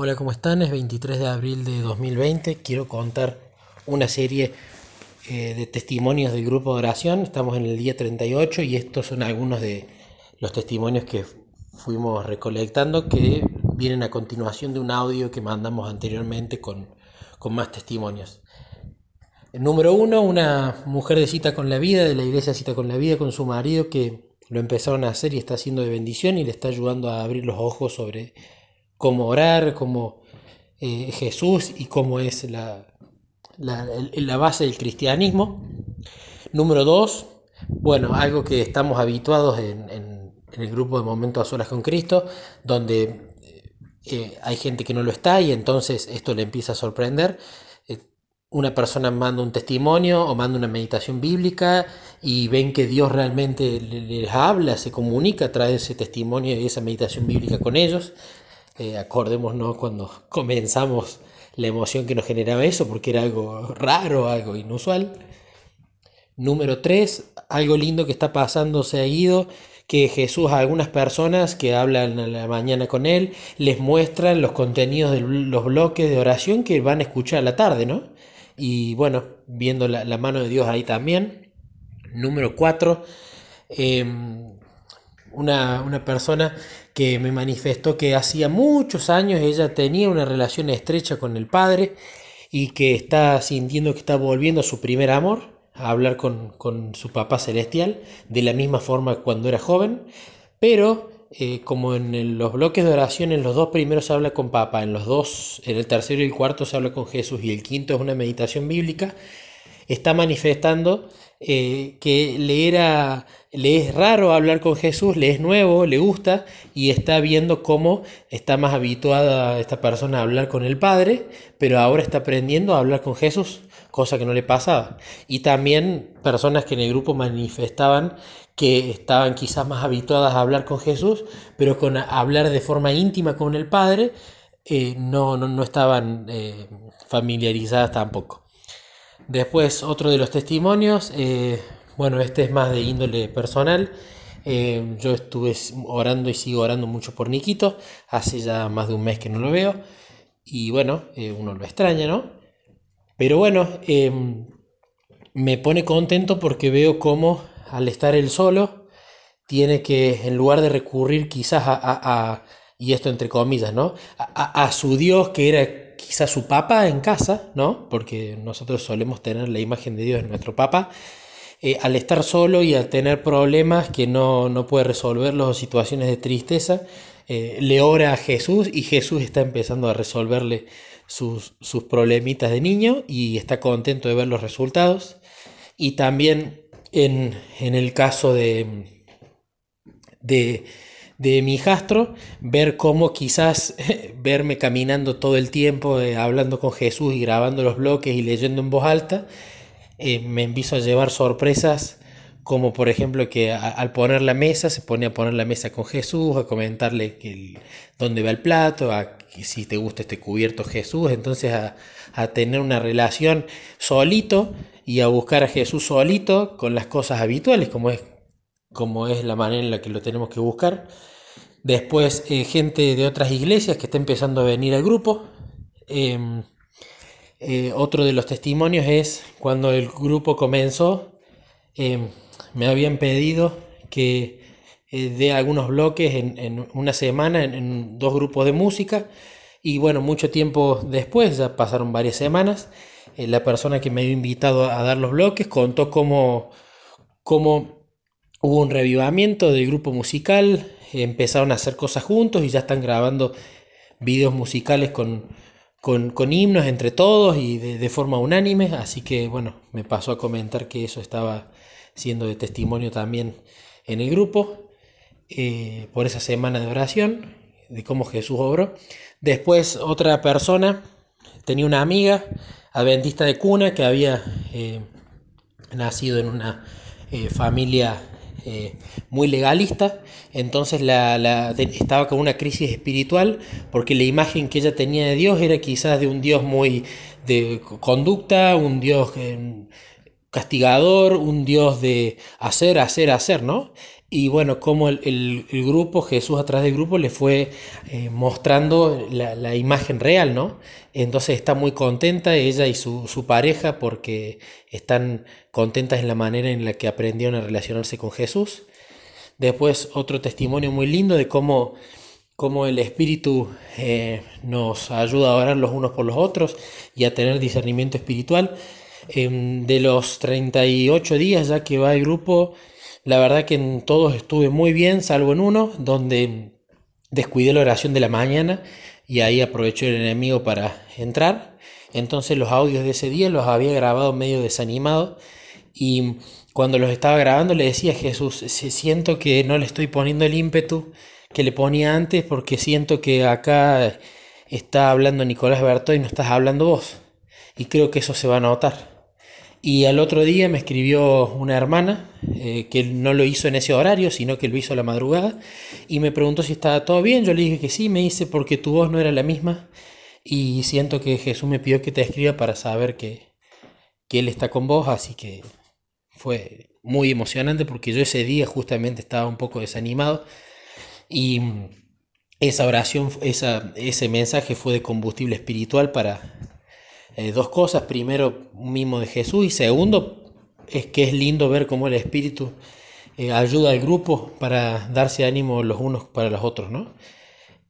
Hola, ¿cómo están? Es 23 de abril de 2020. Quiero contar una serie eh, de testimonios del grupo de oración. Estamos en el día 38 y estos son algunos de los testimonios que fuimos recolectando que vienen a continuación de un audio que mandamos anteriormente con, con más testimonios. Número uno, una mujer de cita con la vida, de la iglesia cita con la vida, con su marido que lo empezaron a hacer y está haciendo de bendición y le está ayudando a abrir los ojos sobre cómo orar, cómo eh, Jesús y cómo es la, la, base del cristianismo. Número dos, bueno, algo que estamos habituados en, el grupo de Momentos a Solas con Cristo, donde eh, hay gente que no lo está y entonces esto le empieza a sorprender. Eh, una persona manda un testimonio o manda una meditación bíblica y ven que Dios realmente les habla, se comunica, trae ese testimonio y esa meditación bíblica con ellos. Eh, acordémonos cuando comenzamos la emoción que nos generaba eso, porque era algo raro, algo inusual. Número 3, algo lindo que está pasando se ha ido, que Jesús a algunas personas que hablan a la mañana con él, les muestran los contenidos de los bloques de oración que van a escuchar a la tarde, ¿no? Y bueno, viendo la, mano de Dios ahí también. Número 4, una, persona que me manifestó que hacía muchos años ella tenía una relación estrecha con el padre y que está sintiendo que está volviendo a su primer amor, a hablar con, su papá celestial, de la misma forma cuando era joven, pero eh, como en los bloques de oración, en los dos primeros se habla con papá, en los dos, en el tercero y el cuarto se habla con Jesús y el quinto es una meditación bíblica, está manifestando eh, que le era le es raro hablar con Jesús, le es nuevo, le gusta y está viendo cómo está más habituada esta persona a hablar con el Padre, pero ahora está aprendiendo a hablar con Jesús, cosa que no le pasaba. Y también personas que en el grupo manifestaban que estaban quizás más habituadas a hablar con Jesús, pero con hablar de forma íntima con el Padre, eh, no, no, estaban eh, familiarizadas tampoco. Después, otro de los testimonios, eh, bueno, este es más de índole personal. Eh, yo estuve orando y sigo orando mucho por Niquito, hace ya más de un mes que no lo veo, y bueno, eh, uno lo extraña, ¿no? Pero bueno, em, me pone contento porque veo cómo al estar él solo, tiene que, en lugar de recurrir quizás a, y esto entre comillas, ¿no? A, a, su Dios que era quizás su papa en casa, ¿no? Porque nosotros solemos tener la imagen de Dios en nuestro papa. Eh, al estar solo y al tener problemas que no, no puede resolverlos o situaciones de tristeza, eh, le ora a Jesús y Jesús está empezando a resolverle sus, sus problemitas de niño y está contento de ver los resultados. Y también en, en el caso de, de de mi hijastro, ver cómo quizás verme caminando todo el tiempo, eh, hablando con Jesús y grabando los bloques y leyendo en voz alta, eh, me empiezo a llevar sorpresas como por ejemplo que al poner la mesa se pone a poner la mesa con Jesús, a comentarle que dónde va el plato, a que si te gusta este cubierto Jesús, entonces a, a, tener una relación solito y a buscar a Jesús solito con las cosas habituales como es como es la manera en la que lo tenemos que buscar. Después, eh, gente de otras iglesias que está empezando a venir al grupo. Em, eh, otro de los testimonios es cuando el grupo comenzó, em, me habían pedido que eh, dé algunos bloques en, una semana en, dos grupos de música. Y bueno, mucho tiempo después, ya pasaron varias semanas, la persona que me había invitado a dar los bloques contó cómo hubo un revivamiento del grupo musical, empezaron a hacer cosas juntos y ya están grabando videos musicales con, con, himnos entre todos y de, forma unánime, así que bueno, me pasó a comentar que eso estaba siendo de testimonio también en el grupo, eh, por esa semana de oración, de cómo Jesús obró. Después otra persona, tenía una amiga adventista de cuna que había eh, nacido en una eh, familia eh, muy legalista, entonces la, estaba con una crisis espiritual porque la imagen que ella tenía de Dios era quizás de un Dios muy de conducta, un Dios eh, castigador, un Dios de hacer, hacer, hacer, ¿no? y bueno, como el, el, grupo, Jesús atrás del grupo, le fue eh, mostrando la, la, imagen real, ¿no? Entonces está muy contenta ella y su, su, pareja porque están contentas en la manera en la que aprendieron a relacionarse con Jesús. Después otro testimonio muy lindo de cómo, cómo el Espíritu eh, nos ayuda a orar los unos por los otros y a tener discernimiento espiritual. Eh, de los 38 días ya que va el grupo, la verdad que en todos estuve muy bien, salvo en uno, donde descuidé la oración de la mañana y ahí aprovechó el enemigo para entrar. Entonces los audios de ese día los había grabado medio desanimado y cuando los estaba grabando le decía a Jesús, siento que no le estoy poniendo el ímpetu que le ponía antes porque siento que acá está hablando Nicolás Berto y no estás hablando vos. Y creo que eso se va a notar. Y al otro día me escribió una hermana, eh, que no lo hizo en ese horario, sino que lo hizo la madrugada, y me preguntó si estaba todo bien. Yo le dije que sí, me dice porque tu voz no era la misma, y siento que Jesús me pidió que te escriba para saber que, que Él está con vos, así que fue muy emocionante porque yo ese día justamente estaba un poco desanimado, y esa oración, esa, ese mensaje fue de combustible espiritual para eh, dos cosas. Primero, un mimo de Jesús y segundo, es que es lindo ver cómo el Espíritu eh, ayuda al grupo para darse ánimo los unos para los otros, ¿no?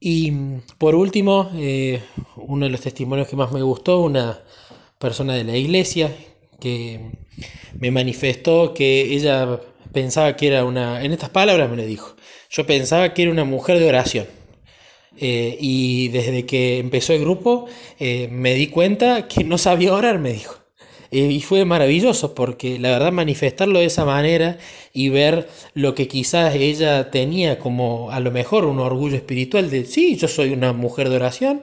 Y por último, eh, uno de los testimonios que más me gustó, una persona de la iglesia que me manifestó que ella pensaba que era una, en estas palabras me lo dijo, yo pensaba que era una mujer de oración. Eh, y desde que empezó el grupo eh, me di cuenta que no sabía orar, me dijo. Eh, y fue maravilloso porque la verdad manifestarlo de esa manera y ver lo que quizás ella tenía como a lo mejor un orgullo espiritual de, sí, yo soy una mujer de oración,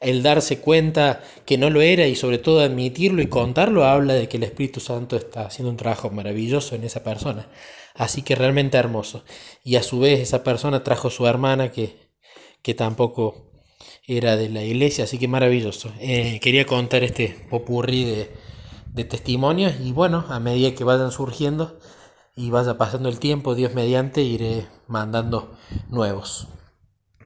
el darse cuenta que no lo era y sobre todo admitirlo y contarlo habla de que el Espíritu Santo está haciendo un trabajo maravilloso en esa persona. Así que realmente hermoso. Y a su vez esa persona trajo su hermana que que tampoco era de la iglesia, así que maravilloso. Eh, quería contar este popurrí de, de testimonios y bueno, a medida que vayan surgiendo y vaya pasando el tiempo, Dios mediante, iré mandando nuevos.